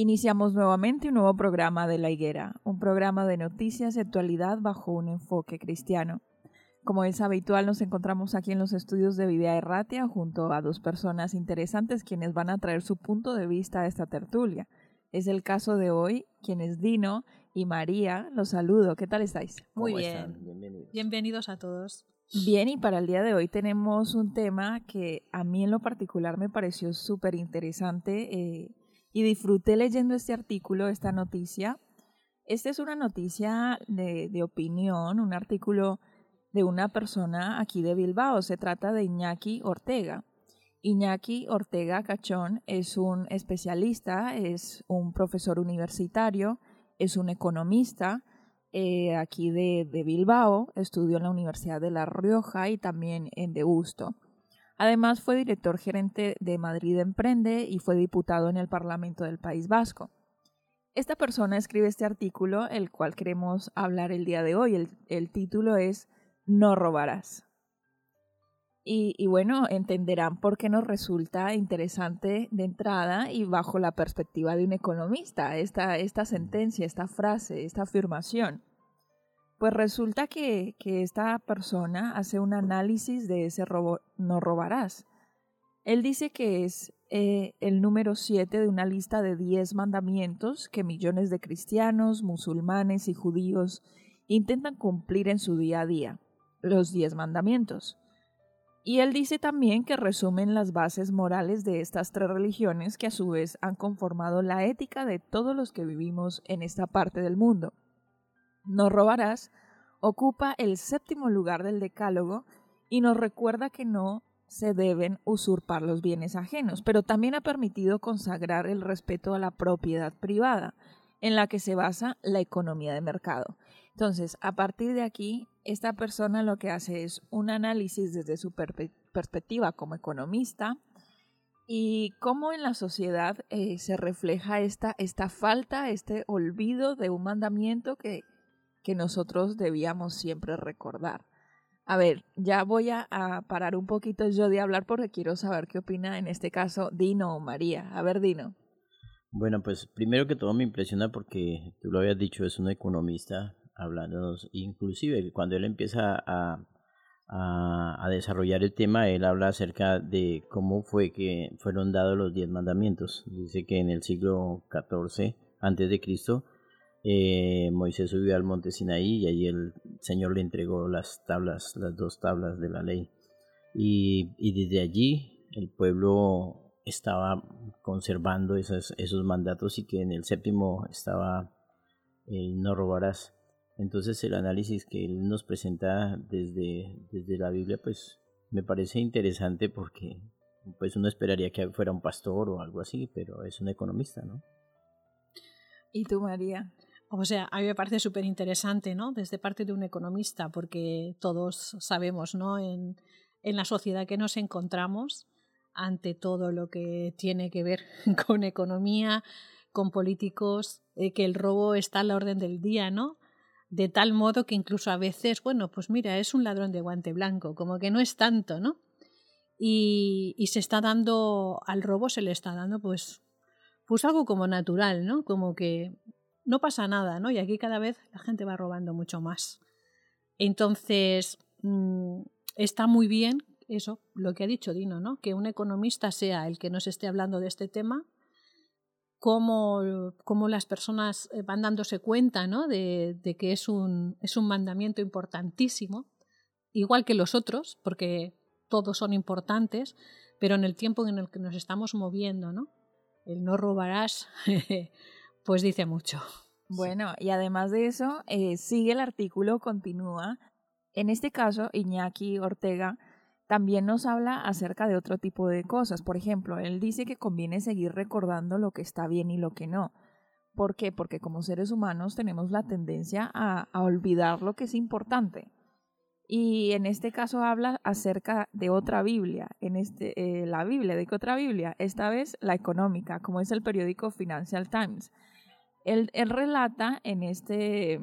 Iniciamos nuevamente un nuevo programa de La Higuera, un programa de noticias y actualidad bajo un enfoque cristiano. Como es habitual, nos encontramos aquí en los estudios de Videa Erratia junto a dos personas interesantes quienes van a traer su punto de vista a esta tertulia. Es el caso de hoy, quienes Dino y María. Los saludo. ¿Qué tal estáis? Muy bien. Bienvenidos. Bienvenidos a todos. Bien, y para el día de hoy tenemos un tema que a mí en lo particular me pareció súper interesante eh, y disfruté leyendo este artículo, esta noticia. Esta es una noticia de, de opinión, un artículo de una persona aquí de Bilbao. Se trata de Iñaki Ortega. Iñaki Ortega Cachón es un especialista, es un profesor universitario, es un economista eh, aquí de, Bilbao, estudió en la Universidad de La Rioja y también en Deusto. Además fue director gerente de Madrid Emprende y fue diputado en el Parlamento del País Vasco. Esta persona escribe este artículo, el cual queremos hablar el día de hoy. el título es No robarás. Y, bueno, entenderán por qué nos resulta interesante de entrada y bajo la perspectiva de un economista esta, esta sentencia, esta frase, esta afirmación. Pues resulta que, esta persona hace un análisis de ese robo, no robarás. Él dice que es eh, el número 7 de una lista de 10 mandamientos que millones de cristianos, musulmanes y judíos intentan cumplir en su día a día. Los 10 mandamientos. Y él dice también que resumen las bases morales de estas tres religiones que a su vez han conformado la ética de todos los que vivimos en esta parte del mundo. No robarás ocupa el séptimo lugar del decálogo y nos recuerda que no se deben usurpar los bienes ajenos, pero también ha permitido consagrar el respeto a la propiedad privada, en la que se basa la economía de mercado. Entonces, a partir de aquí, esta persona lo que hace es un análisis desde su perspectiva como economista y cómo en la sociedad eh, se refleja esta, esta falta, este olvido de un mandamiento que, que nosotros debíamos siempre recordar. A ver, ya voy a, parar un poquito yo de hablar porque quiero saber qué opina en este caso Dino o María. A ver, Dino. Bueno, pues primero que todo me impresiona porque tú lo habías dicho, es un economista hablando, inclusive cuando él empieza a, a, desarrollar el tema, él habla acerca de cómo fue que fueron dados los diez mandamientos. Dice que en el siglo XIV antes de Cristo, eh, Moisés subió al monte Sinaí y allí el Señor le entregó las tablas, las dos tablas de la ley. Y, desde allí el pueblo estaba conservando esos mandatos y que en el séptimo estaba el no robarás. Entonces el análisis que él nos presenta desde, desde la Biblia, pues me parece interesante porque pues uno esperaría que fuera un pastor o algo así, pero es un economista, ¿no? ¿Y tú, María? O sea, a mí me parece súper interesante, ¿no? Desde parte de un economista, porque todos sabemos, ¿no? En, en la sociedad que nos encontramos ante todo lo que tiene que ver con economía, con políticos, eh, que el robo está a la orden del día, ¿no? De tal modo que incluso a veces, bueno, pues mira, es un ladrón de guante blanco, como que no es tanto, ¿no? Y, y se está dando, al robo se le está dando pues, pues algo como natural, ¿no? Como que no pasa nada, ¿no? Y aquí cada vez la gente va robando mucho más. Entonces, mm, está muy bien eso, lo que ha dicho Dino, ¿no? Que un economista sea el que nos esté hablando de este tema, cómo, cómo las personas eh, van dándose cuenta, ¿no? De, de, que es un, es un mandamiento importantísimo, igual que los otros, porque todos son importantes, pero en el tiempo en el que nos estamos moviendo, ¿no? El no robarás pues dice mucho. Bueno, y además de eso, eh, sigue el artículo, continúa. En este caso, Iñaki Ortega también nos habla acerca de otro tipo de cosas. Por ejemplo, él dice que conviene seguir recordando lo que está bien y lo que no. ¿Por qué? Porque como seres humanos tenemos la tendencia a, olvidar lo que es importante. Y en este caso habla acerca de otra Biblia, en este, eh, la Biblia, ¿de qué otra Biblia? Esta vez la económica, como es el periódico Financial Times. Él, relata en, este,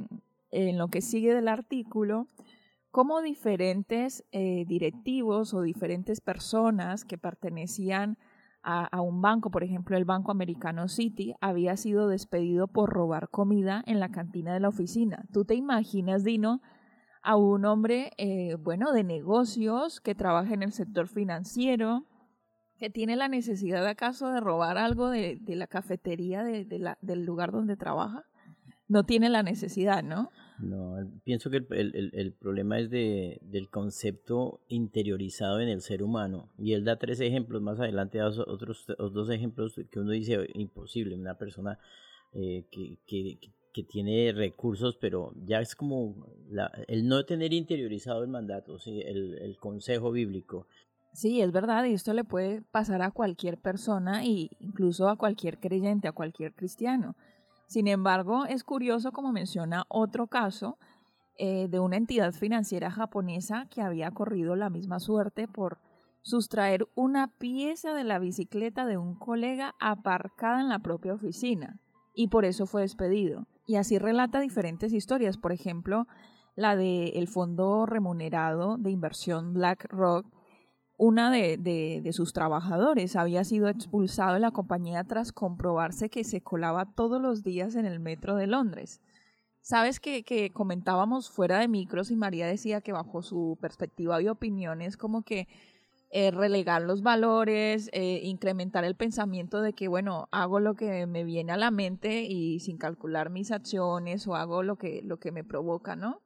en lo que sigue del artículo cómo diferentes eh, directivos o diferentes personas que pertenecían a, a, un banco, por ejemplo el Banco Americano City, había sido despedido por robar comida en la cantina de la oficina. ¿Tú te imaginas, Dino, a un hombre, eh, bueno, de negocios que trabaja en el sector financiero, que tiene la necesidad acaso de robar algo de, la cafetería de, la, del lugar donde trabaja. No tiene la necesidad, ¿no? No, pienso que el, el, problema es de, del concepto interiorizado en el ser humano. Y él da tres ejemplos, más adelante da otros, dos ejemplos que uno dice imposible, una persona eh, que, que, que, tiene recursos, pero ya es como la, el no tener interiorizado el mandato, ¿sí? el, el consejo bíblico, Sí, es verdad, y esto le puede pasar a cualquier persona e incluso a cualquier creyente, a cualquier cristiano. Sin embargo, es curioso, como menciona otro caso, eh, de una entidad financiera japonesa que había corrido la misma suerte por sustraer una pieza de la bicicleta de un colega aparcada en la propia oficina, y por eso fue despedido. Y así relata diferentes historias, por ejemplo, la del el fondo remunerado de inversión BlackRock, una de, de, sus trabajadores había sido expulsado de la compañía tras comprobarse que se colaba todos los días en el metro de Londres. Sabes que, que comentábamos fuera de micros y María decía que bajo su perspectiva y opiniones como que eh, relegar los valores, eh, incrementar el pensamiento de que, bueno, hago lo que me viene a la mente y sin calcular mis acciones o hago lo que, lo que me provoca, ¿no?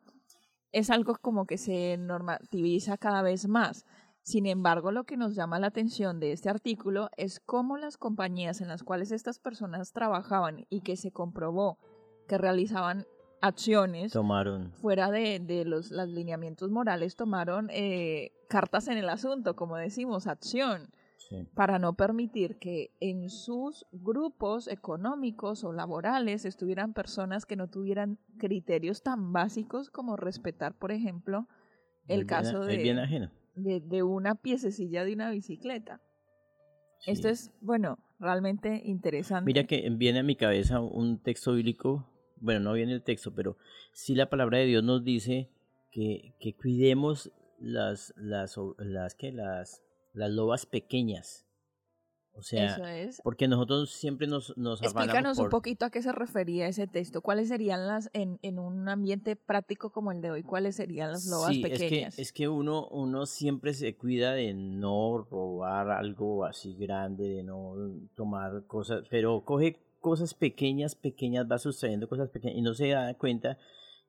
Es algo como que se normativiza cada vez más. Sin embargo, lo que nos llama la atención de este artículo es cómo las compañías en las cuales estas personas trabajaban y que se comprobó que realizaban acciones tomaron. fuera de, de los lineamientos morales tomaron eh, cartas en el asunto como decimos acción para no permitir que en sus grupos económicos o laborales estuvieran personas que no tuvieran criterios tan básicos como respetar por ejemplo el, caso de el bien ajeno de, de una piececilla de una bicicleta. Esto es, bueno, realmente interesante. Mira que viene a mi cabeza un texto bíblico, bueno, no viene el texto, pero sí la palabra de Dios nos dice que, que cuidemos las, las, las, que las, las lobas pequeñas o sea, porque nosotros siempre nos, nos Explícanos un poquito a qué se refería ese texto. ¿Cuáles serían las, en, en un ambiente práctico como el de hoy, cuáles serían las lobas pequeñas? Es que, es que uno, uno siempre se cuida de no robar algo así grande, de no tomar cosas, pero coge cosas pequeñas, pequeñas, va sustrayendo cosas pequeñas y no se da cuenta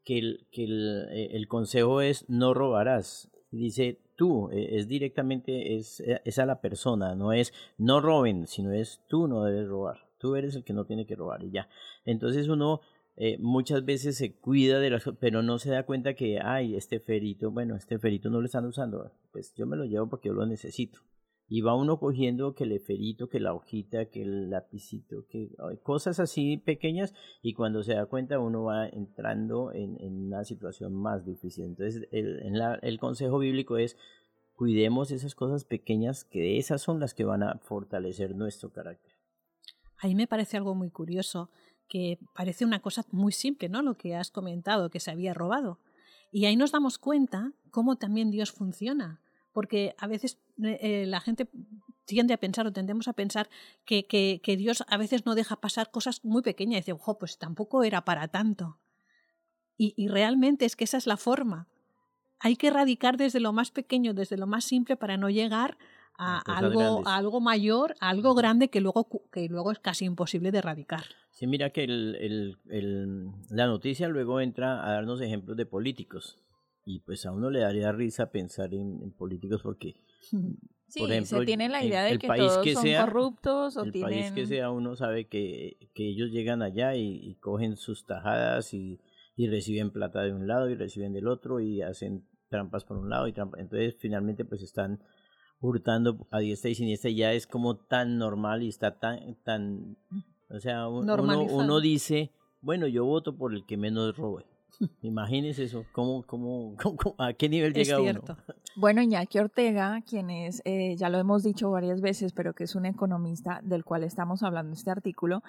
que el, que el, eh, el consejo es no robarás. Dice, tú, e, es directamente, es, e, es a la persona, no es no roben, sino es tú no debes robar, tú eres el que no tiene que robar y ya. Entonces uno eh, muchas veces se cuida de las pero no se da cuenta que, ay, este ferito, bueno, este ferito no lo están usando, pues yo me lo llevo porque yo lo necesito. Y va uno cogiendo que el eferito, que la hojita, que el lapicito, que cosas así pequeñas y cuando se da cuenta uno va entrando en, en una situación más difícil. Entonces el, consejo bíblico es cuidemos esas cosas pequeñas que esas son las que van a fortalecer nuestro carácter. Ahí me parece algo muy curioso, que parece una cosa muy simple, ¿no? Lo que has comentado, que se había robado. Y ahí nos damos cuenta cómo también Dios funciona, porque a veces eh, eh, la gente tiende a pensar o tendemos a pensar que, que, que, Dios a veces no deja pasar cosas muy pequeñas y dice, ojo, pues tampoco era para tanto. Y, y realmente es que esa es la forma. Hay que erradicar desde lo más pequeño, desde lo más simple, para no llegar a, algo, a algo mayor, a algo grande que luego, que luego es casi imposible de erradicar. Sí, mira que el, el, el, la noticia luego entra a darnos ejemplos de políticos. Y pues a uno le daría risa pensar en, en políticos porque, sí, por ejemplo, se tiene la idea de que todos que son sea, corruptos o el tienen... país que sea, uno sabe que, que ellos llegan allá y, y cogen sus tajadas y, y, reciben plata de un lado y reciben del otro y hacen trampas por un lado y trampas. Entonces, finalmente, pues están hurtando a diestra y siniestra y ya es como tan normal y está tan, tan o sea, uno, uno dice, bueno, yo voto por el que menos robe. Imagínese eso, ¿cómo, cómo, cómo, a qué nivel es llega cierto. uno? Bueno, Iñaki Ortega, quien es, eh, ya lo hemos dicho varias veces, pero que es un economista del cual estamos hablando en este artículo,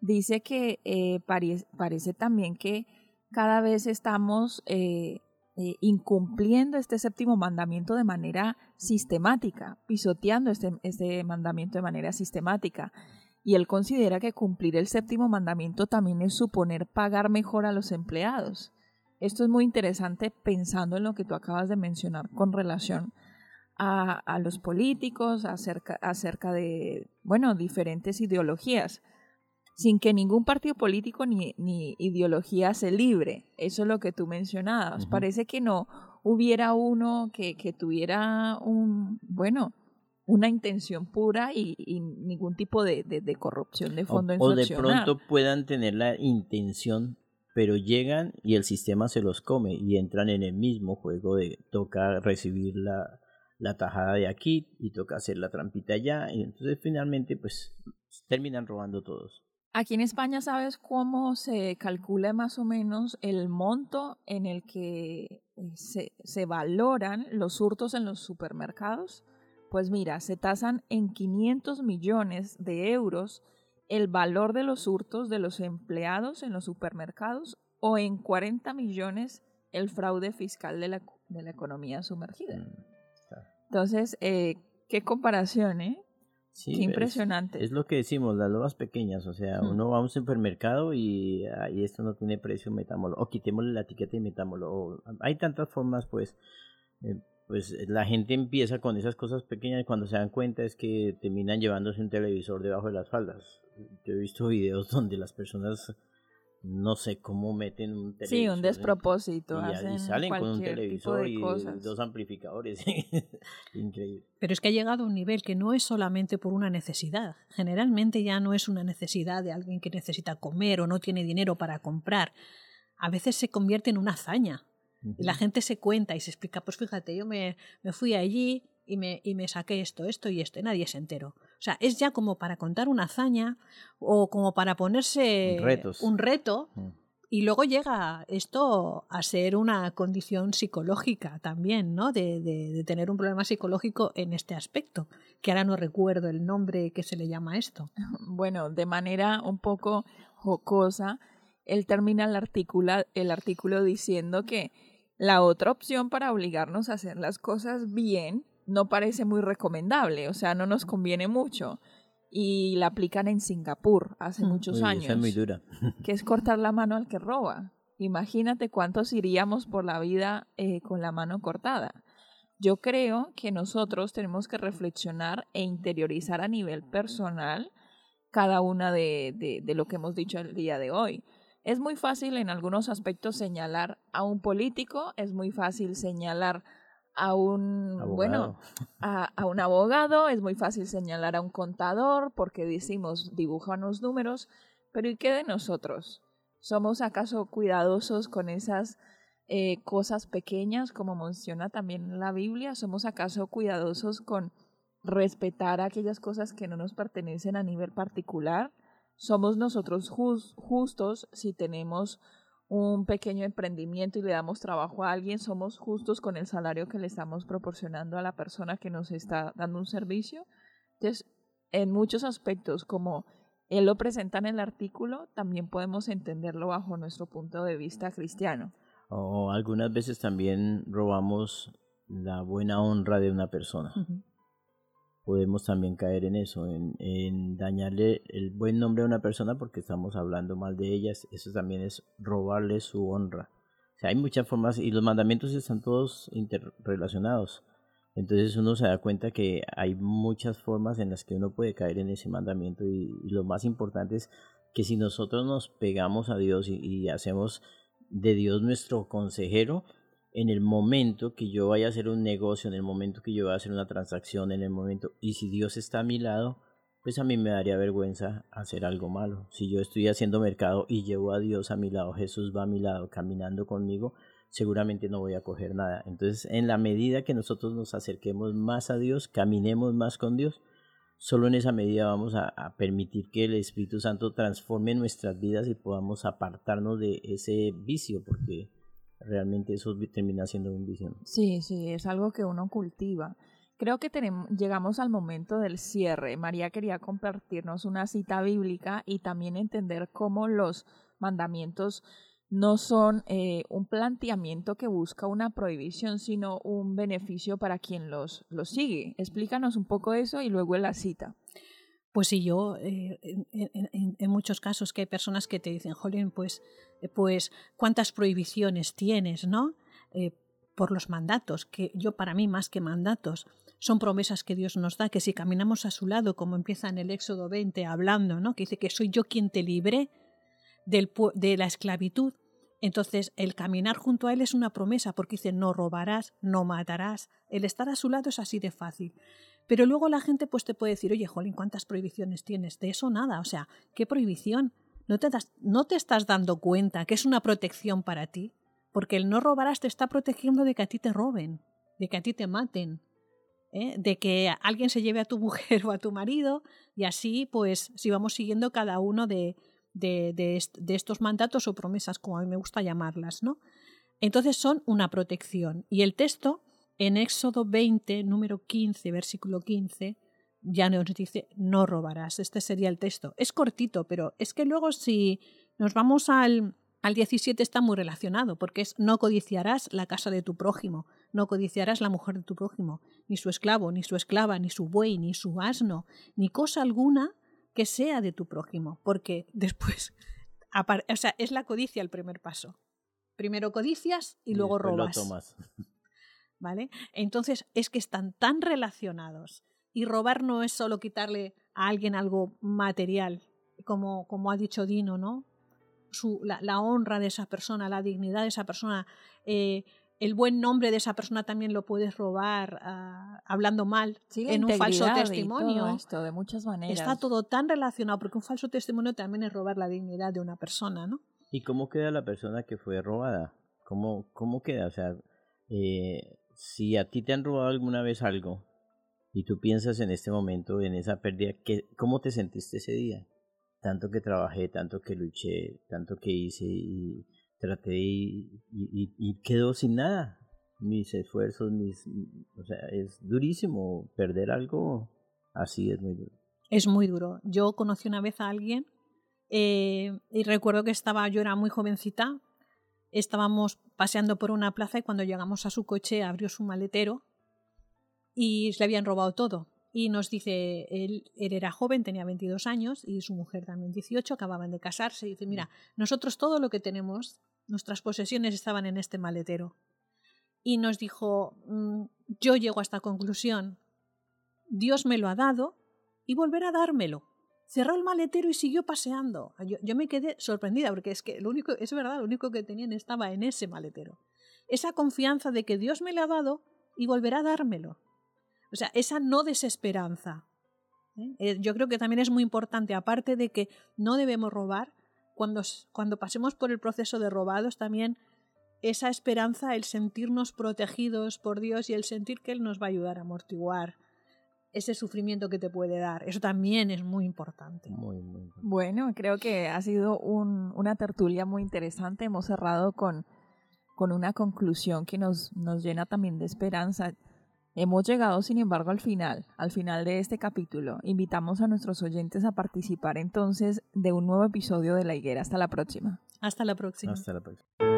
dice que eh, parece, parece también que cada vez estamos eh, eh, incumpliendo este séptimo mandamiento de manera sistemática, pisoteando este, este mandamiento de manera sistemática. Y él considera que cumplir el séptimo mandamiento también es suponer pagar mejor a los empleados. Esto es muy interesante pensando en lo que tú acabas de mencionar con relación a, a los políticos, acerca, acerca de, bueno, diferentes ideologías, sin que ningún partido político ni, ni ideología se libre. Eso es lo que tú mencionabas. Uh -huh. Parece que no hubiera uno que, que tuviera un, bueno, una intención pura y, y ningún tipo de, de, de, corrupción de fondo o, en su o de pronto puedan tener la intención pero llegan y el sistema se los come y entran en el mismo juego de toca recibir la, la tajada de aquí y toca hacer la trampita allá y entonces finalmente pues terminan robando todos. Aquí en España, ¿sabes cómo se calcula más o menos el monto en el que se, se valoran los hurtos en los supermercados? Pues mira, se tasan en 500 millones de euros el valor de los hurtos de los empleados en los supermercados o en 40 millones el fraude fiscal de la, de la economía sumergida. Entonces, eh, qué comparación, ¿eh? Sí, Qué impresionante. Es, es, lo que decimos, las loas pequeñas. O sea, uno va a un supermercado y, y esto no tiene precio, metámoslo. O quitémosle la etiqueta y metámoslo. O, hay tantas formas, pues. Eh, pues la gente empieza con esas cosas pequeñas y cuando se dan cuenta es que terminan llevándose un televisor debajo de las faldas. Yo he visto videos donde las personas no sé cómo meten un televisor. Sí, un despropósito. Y, hacen y salen con un televisor y cosas. dos amplificadores. Increíble. Pero es que ha llegado a un nivel que no es solamente por una necesidad. Generalmente ya no es una necesidad de alguien que necesita comer o no tiene dinero para comprar. A veces se convierte en una hazaña. Y la gente se cuenta y se explica, pues fíjate, yo me, me fui allí y me, y me saqué esto, esto y esto, y nadie se enteró. O sea, es ya como para contar una hazaña o como para ponerse Retos. un reto. Mm. Y luego llega esto a ser una condición psicológica también, ¿no? De, de, de, tener un problema psicológico en este aspecto, que ahora no recuerdo el nombre que se le llama a esto. Bueno, de manera un poco jocosa, él termina el artículo, el artículo diciendo que la otra opción para obligarnos a hacer las cosas bien no parece muy recomendable, o sea, no nos conviene mucho. Y la aplican en Singapur hace mm. muchos Uy, años. Esa es muy dura. Que es cortar la mano al que roba. Imagínate cuántos iríamos por la vida eh, con la mano cortada. Yo creo que nosotros tenemos que reflexionar e interiorizar a nivel personal cada una de, de, de lo que hemos dicho el día de hoy. Es muy fácil en algunos aspectos señalar a un político, es muy fácil señalar a un abogado. bueno a, a, un abogado es muy fácil señalar a un contador porque decimos dibujan los números pero y qué de nosotros somos acaso cuidadosos con esas eh, cosas pequeñas como menciona también la Biblia somos acaso cuidadosos con respetar aquellas cosas que no nos pertenecen a nivel particular somos nosotros just, justos si tenemos un pequeño emprendimiento y le damos trabajo a alguien, somos justos con el salario que le estamos proporcionando a la persona que nos está dando un servicio. Entonces, en muchos aspectos, como él lo presenta en el artículo, también podemos entenderlo bajo nuestro punto de vista cristiano. O algunas veces también robamos la buena honra de una persona. Podemos también caer en eso, en, en, dañarle el buen nombre a una persona porque estamos hablando mal de ellas. Eso también es robarle su honra. O sea, hay muchas formas y los mandamientos están todos interrelacionados. Entonces uno se da cuenta que hay muchas formas en las que uno puede caer en ese mandamiento y, lo más importante es que si nosotros nos pegamos a Dios y, hacemos de Dios nuestro consejero, en el momento que yo vaya a hacer un negocio, en el momento que yo vaya a hacer una transacción, en el momento, y si Dios está a mi lado, pues a mí me daría vergüenza hacer algo malo. Si yo estoy haciendo mercado y llevo a Dios a mi lado, Jesús va a mi lado caminando conmigo, seguramente no voy a coger nada. Entonces, en la medida que nosotros nos acerquemos más a Dios, caminemos más con Dios, solo en esa medida vamos a, permitir que el Espíritu Santo transforme nuestras vidas y podamos apartarnos de ese vicio, porque realmente eso termina siendo un vicio. Sí, sí, es algo que uno cultiva. Creo que tenemos, llegamos al momento del cierre. María quería compartirnos una cita bíblica y también entender cómo los mandamientos no son eh, un planteamiento que busca una prohibición, sino un beneficio para quien los, los sigue. Explícanos un poco eso y luego la cita. Pues sí, yo, eh, en, muchos casos que hay personas que te dicen, Jolín, pues, eh, pues cuántas prohibiciones tienes, ¿no? por los mandatos, que yo para mí más que mandatos, son promesas que Dios nos da, que si caminamos a su lado, como empieza en el Éxodo 20 hablando, ¿no? que dice que soy yo quien te libre, de la esclavitud. Entonces, el caminar junto a Él es una promesa, porque dice, no robarás, no matarás. El estar a su lado es así de fácil. Pero luego la gente pues te puede decir, oye, Jolín, ¿cuántas prohibiciones tienes? De eso nada. O sea, ¿qué prohibición? ¿No te, das, ¿No te estás dando cuenta que es una protección para ti? Porque el no robarás te está protegiendo de que a ti te roben, de que a ti te maten, ¿eh? de que alguien se lleve a tu mujer o a tu marido y así pues si vamos siguiendo cada uno de, de, estos mandatos o promesas, como a mí me gusta llamarlas, ¿no? Entonces son una protección. Y el texto, en Éxodo 20, número 15, versículo 15, ya nos dice, no robarás. Este sería el texto. Es cortito, pero es que luego si nos vamos al, al 17 está muy relacionado, porque es no codiciarás la casa de tu prójimo, no codiciarás la mujer de tu prójimo, ni su esclavo, ni su esclava, ni su buey, ni su asno, ni cosa alguna que sea de tu prójimo, porque después, o sea, es la codicia el primer paso. Primero codicias y, luego robas. ¿Vale? Entonces es que están tan relacionados y robar no es solo quitarle a alguien algo material, como, como ha dicho Dino, ¿no? Su, la, la, honra de esa persona, la dignidad de esa persona, eh, el buen nombre de esa persona también lo puedes robar uh, hablando mal en un falso testimonio. esto, de muchas maneras. Está todo tan relacionado porque un falso testimonio también es robar la dignidad de una persona, ¿no? ¿Y cómo queda la persona que fue robada? ¿Cómo, cómo queda? O sea, eh, si a ti te han robado alguna vez algo y tú piensas en este momento, en esa pérdida, ¿qué, ¿cómo te sentiste ese día? Tanto que trabajé, tanto que luché, tanto que hice y traté y, quedó sin nada. Mis esfuerzos, mis, o sea, es durísimo perder algo así, es muy duro. Es muy duro. Yo conocí una vez a alguien eh, y recuerdo que estaba, yo era muy jovencita, estábamos paseando por una plaza y cuando llegamos a su coche abrió su maletero y le habían robado todo. Y nos dice, él, él, era joven, tenía 22 años y su mujer también 18, acababan de casarse. Y dice, mira, nosotros todo lo que tenemos, nuestras posesiones estaban en este maletero. Y nos dijo, mm, yo llego a esta conclusión, Dios me lo ha dado y volverá a dármelo. Cerró el maletero y siguió paseando. Yo, yo me quedé sorprendida porque es que lo único, es verdad, lo único que tenían estaba en ese maletero. Esa confianza de que Dios me lo ha dado y volverá a dármelo. O sea, esa no desesperanza. ¿eh? Eh, yo creo que también es muy importante, aparte de que no debemos robar, cuando, cuando pasemos por el proceso de robados, también esa esperanza, el sentirnos protegidos por Dios y el sentir que Él nos va a ayudar a amortiguar ese sufrimiento que te puede dar. Eso también es muy importante. Muy, muy importante. Bueno, creo que ha sido un, una tertulia muy interesante. Hemos cerrado con, con una conclusión que nos, nos llena también de esperanza. Hemos llegado, sin embargo, al final, al final de este capítulo. Invitamos a nuestros oyentes a participar entonces de un nuevo episodio de La Higuera. Hasta la próxima. Hasta la próxima. Hasta la próxima.